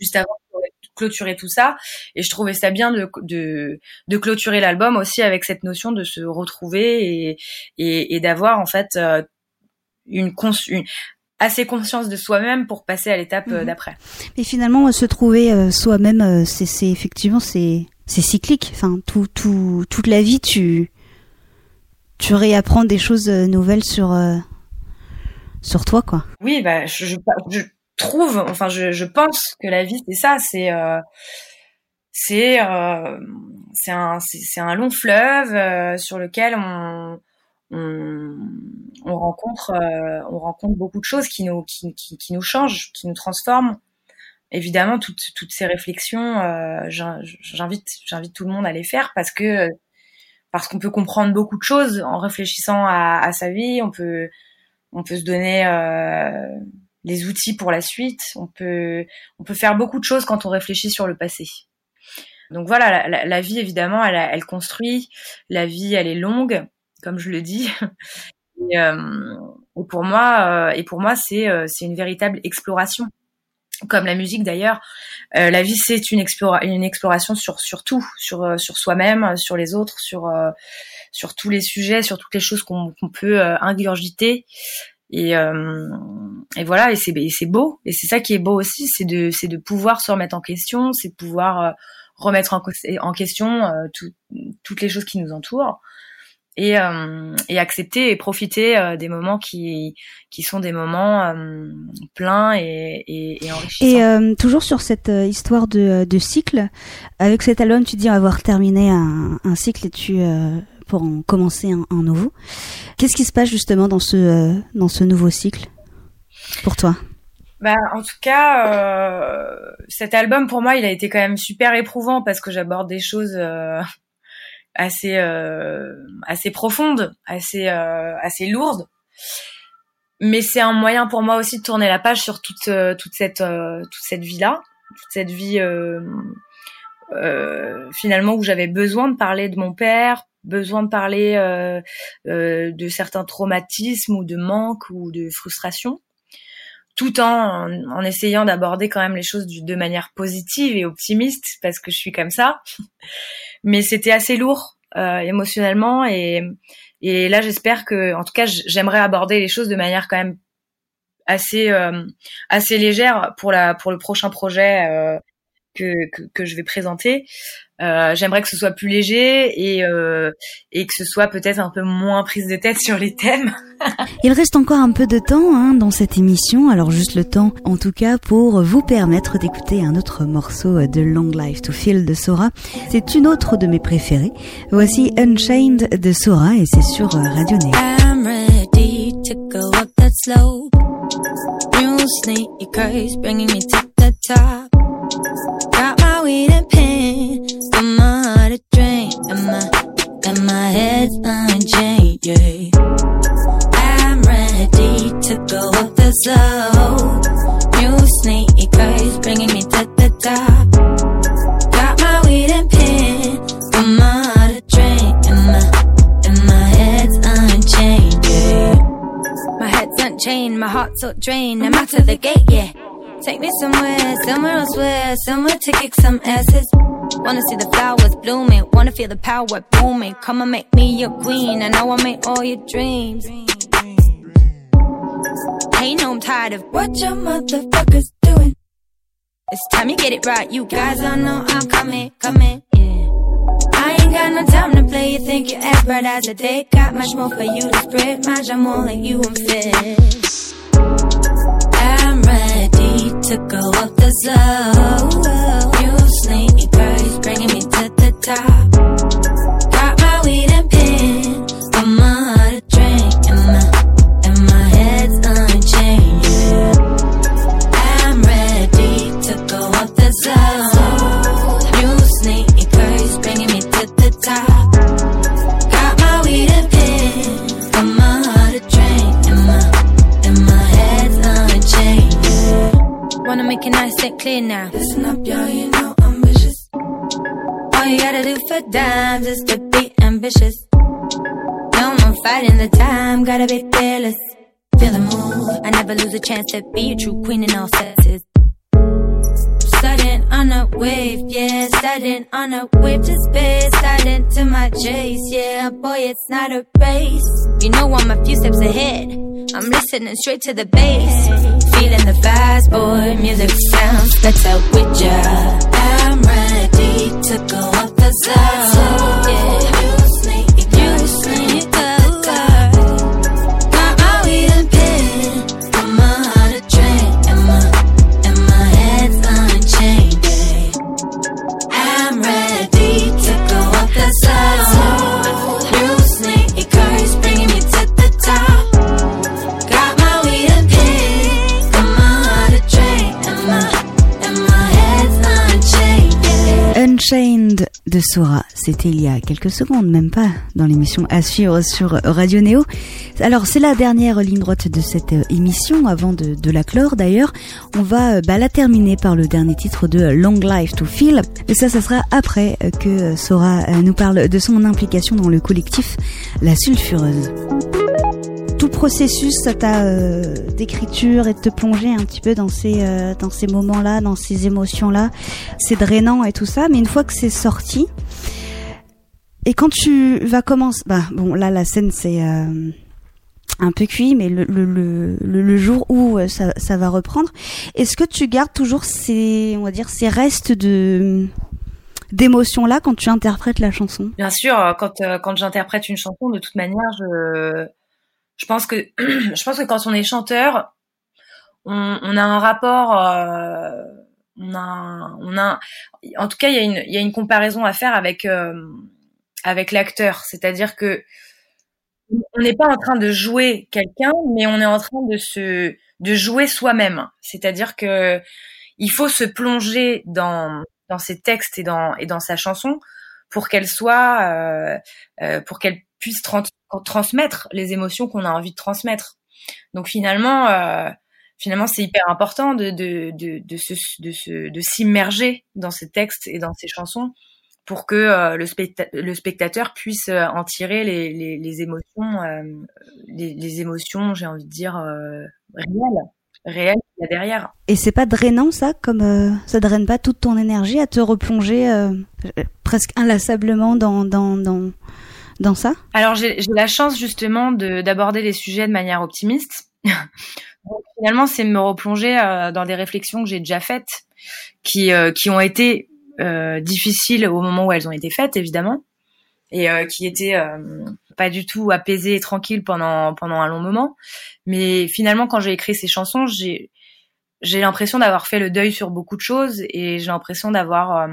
Juste avant de clôturer tout ça et je trouvais ça bien de de, de clôturer l'album aussi avec cette notion de se retrouver et et, et d'avoir en fait une, une, assez conscience de soi-même pour passer à l'étape euh, mhm. d'après. Mais finalement, se trouver euh, soi-même, euh, c'est effectivement c'est c'est cyclique. Enfin, tout, tout, toute la vie, tu tu réapprends des choses nouvelles sur sur toi, quoi. Oui, bah je, je, je trouve, enfin je, je pense que la vie c'est ça, c'est c'est c'est un c'est un long fleuve sur lequel on on, on rencontre, euh, on rencontre beaucoup de choses qui nous, qui, qui, qui, nous changent, qui nous transforment. Évidemment, toutes, toutes ces réflexions, euh, j'invite, j'invite tout le monde à les faire parce que parce qu'on peut comprendre beaucoup de choses en réfléchissant à, à, sa vie. On peut, on peut se donner euh, les outils pour la suite. On peut, on peut faire beaucoup de choses quand on réfléchit sur le passé. Donc voilà, la, vie évidemment, elle, elle construit. La vie, elle est longue, comme je le dis. Et, euh, pour moi, euh, et pour moi, c'est euh, c'est une véritable exploration comme la musique d'ailleurs, euh, la vie c'est une, explora une exploration sur sur tout, sur euh, sur soi-même, sur les autres, sur euh, sur tous les sujets, sur toutes les choses qu'on qu'on peut ingurgiter. Et et voilà, et c'est c'est beau, et c'est ça qui est beau aussi, c'est de c'est de pouvoir se remettre en question, c'est de pouvoir remettre en, en question tout, toutes les choses qui nous entourent et, euh, et accepter et profiter euh, des moments qui, qui sont des moments euh, pleins et, et, et enrichissants. Et euh, toujours sur cette euh, histoire de, de, cycle, avec cet album, tu dis avoir terminé un, un cycle et tu pour en commencer un, un nouveau. Qu'est-ce qui se passe justement dans ce dans ce nouveau cycle pour toi? Bah, en tout cas, euh, cet album pour moi, il a été quand même super éprouvant parce que j'aborde des choses euh, assez euh, assez profonde, assez euh, assez lourde. Mais c'est un moyen pour moi aussi de tourner la page sur toute euh, toute cette toute cette vie là, toute cette vie finalement où j'avais besoin de parler de mon père, besoin de parler de certains traumatismes ou de manques ou de frustration tout en, en essayant d'aborder quand même les choses de manière positive et optimiste parce que je suis comme ça. Mais c'était assez lourd euh, émotionnellement et, et là j'espère que, en tout cas, j'aimerais aborder les choses de manière quand même assez euh, assez légère pour la pour le prochain projet euh, que, que, que je vais présenter. Euh, J'aimerais que ce soit plus léger et, euh, et que ce soit peut-être un peu moins prise de tête sur les thèmes. Il reste encore un peu de temps hein, dans cette émission, alors juste le temps en tout cas pour vous permettre d'écouter un autre morceau de Long Life to Feel de Sora. C'est une autre de mes préférées. Voici Unchained de Sora et c'est sur Radio Néo. I'm ready to go up that slope. New sneakers bringing me to the top. Got my weed and pen, my and my head's unchained. Yeah. I'm ready to go up the slope. New sneakers bringing me to the top. Got my weed and but my heart a drain, and my and my head's unchained. Yeah. My head's unchained, my heart's so drained. I'm out to the gate, yeah. Take me somewhere, somewhere elsewhere, somewhere to kick some asses. Wanna see the flowers blooming, wanna feel the power booming. Come and make me your queen, I know I made all your dreams. Hey, no, I'm tired of what your motherfuckers doing. It's time you get it right, you guys all know I'm coming, coming, yeah. I ain't got no time to play, you think you're as bright as a day. Got much more for you to spread, my jam all like you and fit I'm ready to go up the slope. You sneakers bringing me to the top. Got my weed and pen, but my heart a drink, and my and my head's unchained. Yeah. I'm ready to go up the slope. You sneakers bringing me to the top. Got my weed and pen, but my a drink, and my and my head's unchained. Yeah. Wanna make it nice and clear now. Listen up, y'all, you know. All you gotta do for dimes is to be ambitious. No more fighting the time, gotta be fearless. Feel the move, I never lose a chance to be a true queen in all senses. Sudden on a wave, yeah, sudden on a wave to space, sudden to my chase, yeah, boy, it's not a race. You know I'm a few steps ahead. I'm listening straight to the bass. Feeling the fast boy, music sounds better with ya. I'm ready to go up the slope. Yeah. Sora. C'était il y a quelques secondes, même pas, dans l'émission à suivre sur Radio Néo. Alors c'est la dernière ligne droite de cette euh, émission, avant de, la clore d'ailleurs. On va euh, bah, la terminer par le dernier titre de Long Life to Feel. Et ça, ça sera après euh, que Sora nous parle de son implication dans le collectif La Sulfureuse processus euh, d'écriture et de te plonger un petit peu dans ces euh, ces moments-là, dans ces émotions-là, c'est drainant et tout ça. Mais une fois que c'est sorti, et quand tu vas commencer, bah bon là la scène c'est euh, un peu cuit, mais le, le, le, le jour où ça, ça va reprendre, est-ce que tu gardes toujours ces on va dire ces restes de d'émotions là quand tu interprètes la chanson? Bien sûr, quand quand j'interprète une chanson, de toute manière, je je pense que je pense que quand on est chanteur, on, on a un rapport, euh, on a, on a, en tout cas, il y a une, il y a une comparaison à faire avec euh, avec l'acteur, c'est-à-dire que on n'est pas en train de jouer quelqu'un, mais on est en train de se de jouer soi-même. C'est-à-dire que il faut se plonger dans dans ses textes et dans et dans sa chanson pour qu'elle soit euh, euh pour qu'elle puisse transmettre les émotions qu'on a envie de transmettre. Donc finalement, euh, finalement, c'est hyper important de de de de s'immerger dans ces textes et dans ces chansons pour que euh, le, spectateur puisse euh, en tirer les, les, les émotions, euh, les, émotions, j'ai envie de dire réelles, réelles qu'il y a derrière. Et c'est pas drainant ça, comme ça draine pas toute ton énergie à te replonger presque inlassablement dans dans Alors j'ai la chance justement d'aborder les sujets de manière optimiste. Donc, finalement, c'est me replonger euh, dans des réflexions que j'ai déjà faites, qui euh, qui ont été euh, difficiles au moment où elles ont été faites, évidemment, et qui étaient pas du tout apaisées et tranquilles pendant pendant un long moment. Mais finalement, quand j'ai écrit ces chansons, j'ai j'ai l'impression d'avoir fait le deuil sur beaucoup de choses et j'ai l'impression d'avoir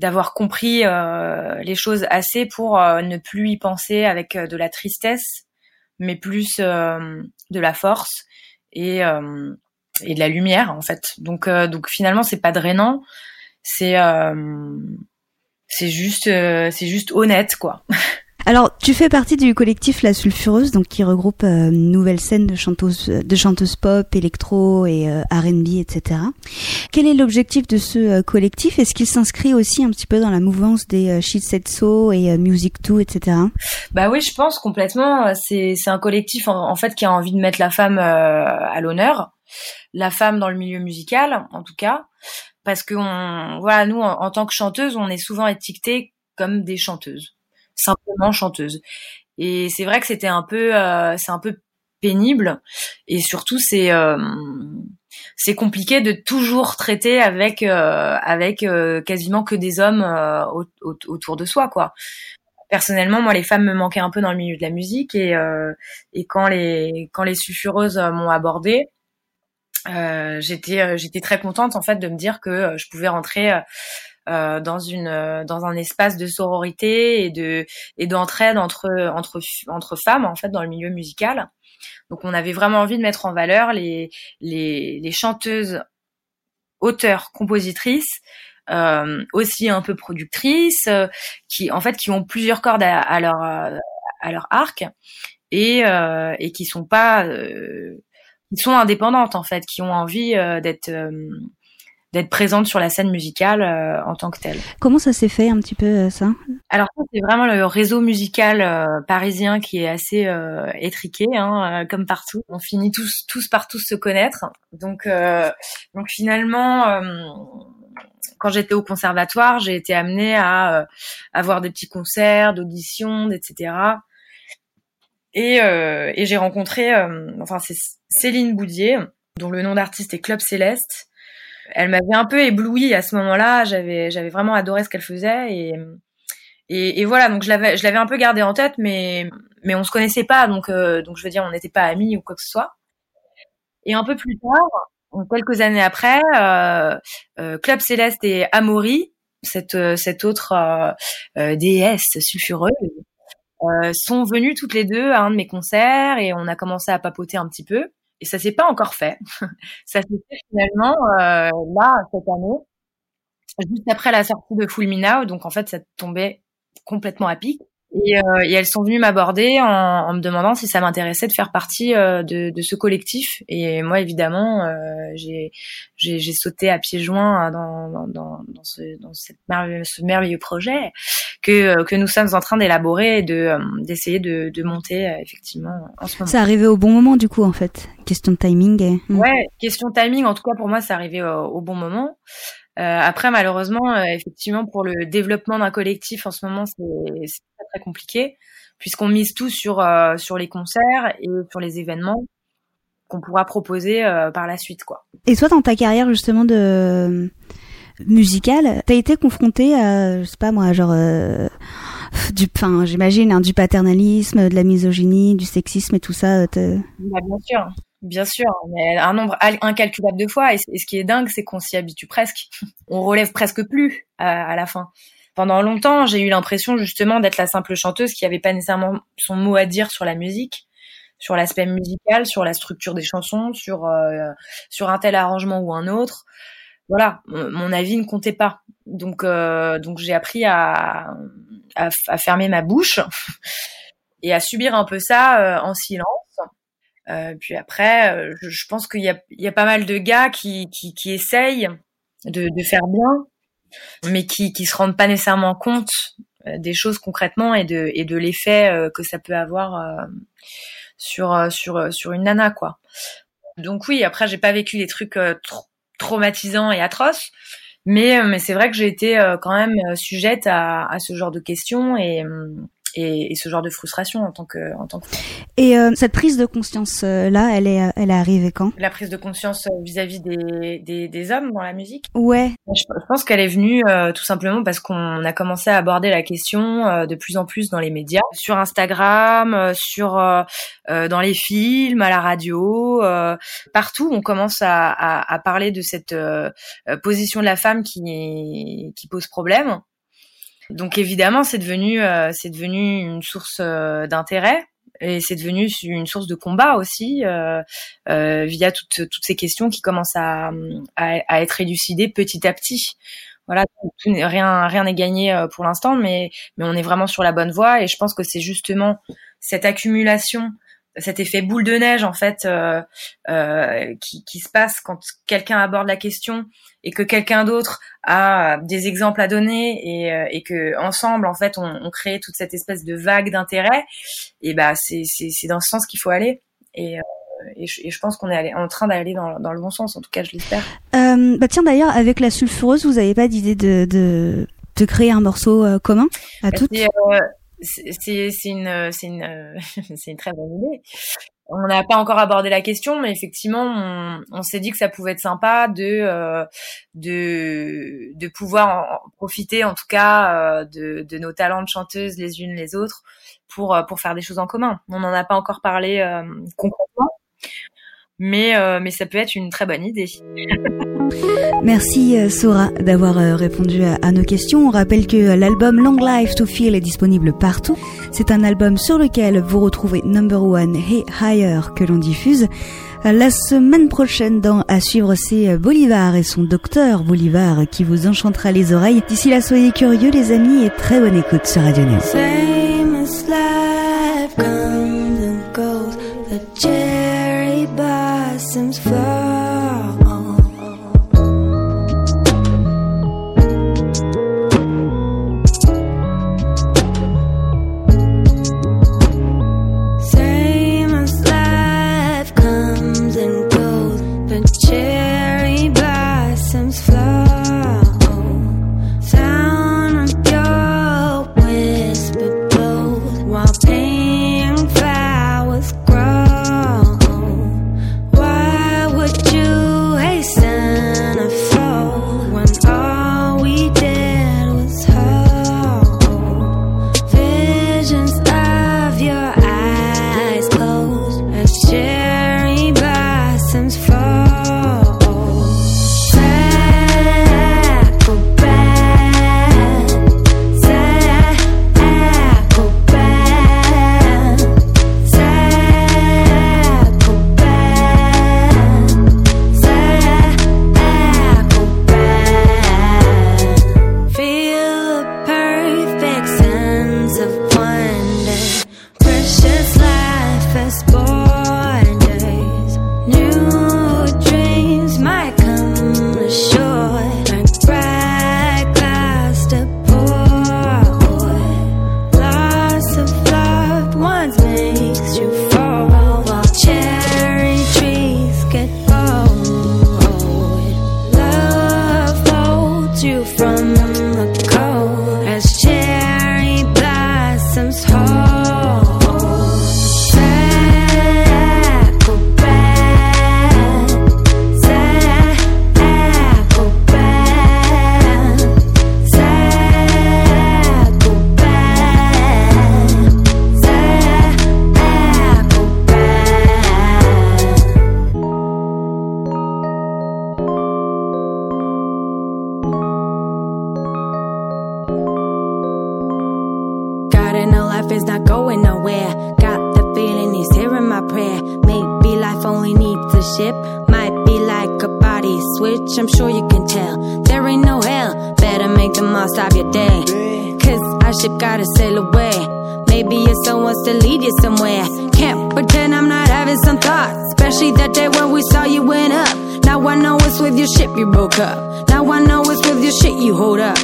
d'avoir compris euh, les choses assez pour euh, ne plus y penser avec euh, de la tristesse, mais plus de la force et et de la lumière en fait. Donc donc finalement c'est pas drainant, c'est c'est juste c'est juste honnête quoi. Alors, tu fais partie du collectif La Sulfureuse, donc qui regroupe euh, une nouvelle de chanteuses, de chanteuses pop, électro et euh, R&B, etc. Quel est l'objectif de ce euh, collectif? Est-ce qu'il s'inscrit aussi un petit peu dans la mouvance des euh, Shitsetso et Music 2, etc. Bah oui, je pense complètement. C'est un collectif en, fait qui a envie de mettre la femme à l'honneur, la femme dans le milieu musical, en tout cas, parce que voilà, nous en, tant que chanteuses, on est souvent étiquetées comme des chanteuses simplement chanteuse. Et c'est vrai que c'était un peu, euh, c'est un peu pénible et surtout c'est euh, c'est compliqué de toujours traiter avec euh, avec quasiment que des hommes autour de soi quoi. Personnellement, moi les femmes me manquaient un peu dans le milieu de la musique et et quand les quand les sulfureuses m'ont abordé, j'étais j'étais très contente en fait de me dire que je pouvais rentrer euh, dans une euh, dans un espace de sororité et de et d'entraide entre entre entre femmes en fait dans le milieu musical. Donc on avait vraiment envie de mettre en valeur les les, les chanteuses, auteurs, compositrices, euh, aussi un peu productrices, euh, qui en fait qui ont plusieurs cordes à, à leur à leur arc et euh, et qui sont pas qui sont indépendantes en fait, qui ont envie d'être d'être présente sur la scène musicale euh, en tant que telle. Comment ça s'est fait un petit peu euh, ça? Alors c'est vraiment le réseau musical euh, parisien qui est assez étriqué, hein, comme partout. On finit tous tous par tous se connaître. Donc donc finalement quand j'étais au conservatoire, j'ai été amenée à avoir des petits concerts, d'auditions, etc. Et, et j'ai rencontré, enfin c'est Céline Boudier, dont le nom d'artiste est Club Céleste, elle m'avait un peu éblouie à ce moment-là. J'avais, j'avais vraiment adoré ce qu'elle faisait et, et, voilà. Donc je l'avais, je l'avais un peu gardé en tête, mais mais on se connaissait pas, donc euh, donc je veux dire, on n'était pas amis ou quoi que ce soit. Et un peu plus tard, quelques années après, euh, euh, Club Céleste et Amaury, cette cette autre euh, déesse sulfureuse, sont venues toutes les deux à un de mes concerts et on a commencé à papoter un petit peu. Et ça s'est pas encore fait. ça s'est fait finalement euh, là cette année. juste après la sortie de Full donc en fait ça tombait complètement à pic. Et, euh, et, elles sont venues m'aborder en, en, me demandant si ça m'intéressait de faire partie euh, de, de, ce collectif. Et moi, évidemment, euh, j'ai sauté à pieds joints dans, dans, dans, ce, dans cette merveilleux, ce merveilleux projet que, euh, que nous sommes en train d'élaborer et de euh, d'essayer de, de, monter euh, effectivement en ce moment. Ça arrivé au bon moment, du coup, en fait. Question de timing. Et... Hmm. Ouais, question de timing. En tout cas, pour moi, ça arrivé au, au bon moment. Euh, après, malheureusement, euh, effectivement, pour le développement d'un collectif en ce moment, c'est très, très compliqué puisqu'on mise tout sur euh, sur les concerts et sur les événements qu'on pourra proposer par la suite, quoi. Et toi, dans ta carrière justement de musicale, t'as été confronté à, je sais pas moi, genre du, enfin, j'imagine, hein, du paternalisme, de la misogynie, du sexisme et tout ça. Bah, bien sûr. Bien sûr, mais un nombre incalculable de fois. Et, ce qui est dingue, c'est qu'on s'y habitue presque. On relève presque plus à, la fin. Pendant longtemps, j'ai eu l'impression justement d'être la simple chanteuse qui avait pas nécessairement son mot à dire sur la musique, sur l'aspect musical, sur la structure des chansons, sur euh, sur un tel arrangement ou un autre. Voilà, mon avis ne comptait pas. Donc euh, donc j'ai appris à, à, à fermer ma bouche et à subir un peu ça euh, en silence euh, puis après, euh, je, pense qu'il y a, il y a pas mal de gars qui, qui, qui essayent de, de, faire bien, mais qui qui se rendent pas nécessairement compte euh, des choses concrètement et de et de l'effet que ça peut avoir sur sur sur une nana quoi. Donc oui, après j'ai pas vécu des trucs traumatisants et atroces, mais mais c'est vrai que j'ai été quand même sujette à, à ce genre de questions et hum, et, et, ce genre de frustration en tant que en tant que et euh, cette prise de conscience euh, là elle est elle est arrivée quand? La prise de conscience euh, vis-à-vis des, des, des hommes dans la musique? Ouais. Je, pense qu'elle est venue euh, tout simplement parce qu'on a commencé à aborder la question euh, de plus en plus dans les médias sur Instagram sur dans les films à la radio partout on commence à, à, à parler de cette position de la femme qui qui pose problème donc évidemment, c'est devenu euh, c'est devenu une source euh, d'intérêt et c'est devenu une source de combat aussi euh, euh via toutes, toutes ces questions qui commencent à, à, à, être élucidées petit à petit. Voilà, rien rien n'est gagné pour l'instant, mais mais on est vraiment sur la bonne voie et je pense que c'est justement cette accumulation cet effet boule de neige en fait euh, euh, qui, qui, se passe quand quelqu'un aborde la question et que quelqu'un d'autre a des exemples à donner et, euh, et que ensemble en fait on, on, crée toute cette espèce de vague d'intérêt et bah c'est c'est dans ce sens qu'il faut aller et euh, et je, et je, pense qu'on est en train d'aller dans, dans, le bon sens, en tout cas, je l'espère. Euh, bah tiens, d'ailleurs, avec la sulfureuse, vous n'avez pas d'idée de, de, de, créer un morceau euh, commun à bah, toutes? C'est une c'est une c'est une très bonne idée. On n'a pas encore abordé la question, mais effectivement, on, s'est dit que ça pouvait être sympa de euh, de de pouvoir profiter, en tout cas, euh, de, de nos talents de chanteuses les unes les autres pour euh, pour faire des choses en commun. On n'en a pas encore parlé euh, concrètement, mais euh, mais ça peut être une très bonne idée. Merci euh, Sora d'avoir euh, répondu à, nos questions. On rappelle que l'album Long Life to Feel est disponible partout. C'est un album sur lequel vous retrouvez Number One et Higher que l'on diffuse. La semaine prochaine dans À suivre c'est Bolivar et son docteur Bolivar qui vous enchantera les oreilles. D'ici là soyez curieux les amis et très bonne écoute sur Radio Néo. Life is not going nowhere. Got the feeling he's hearing my prayer. Maybe life only needs a ship. Might be like a body switch, I'm sure you can tell. There ain't no hell, better make the most of your day. Cause our ship gotta sail away. Maybe it's someone wants to lead you somewhere. Can't pretend I'm not having some thoughts. Especially that day when we saw you went up. Now I know it's with your ship you broke up. Now I know it's with your shit you hold up.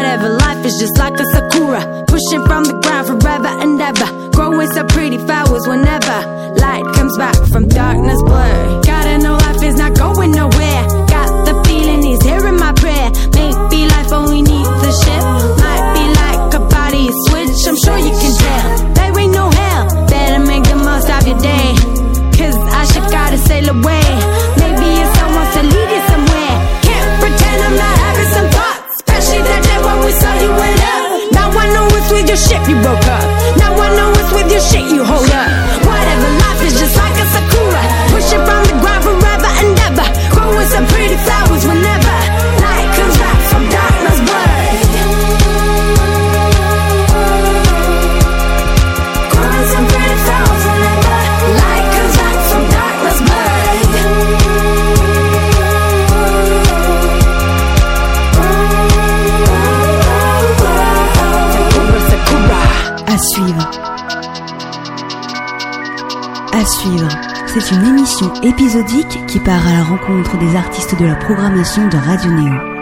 Whatever, life is just like a sakura. Pushing from the ground forever and ever. Growing so pretty flowers whenever light comes back from darkness blur. Gotta know life is not going nowhere. Got the feeling he's hearing my prayer. Maybe life only needs a ship. Might be like a body switch. I'm sure you can tell. There ain't no hell. Better make the most of your day. Cause our ship gotta sail away. Maybe it's someone to lead you somewhere. Can't pretend I'm not having some thoughts. Saw you went up. Now I know it's with your ship you broke up. Now I know it's with your shit you hold up. C'est une émission épisodique qui part à la rencontre des artistes de la programmation de Radio Néo.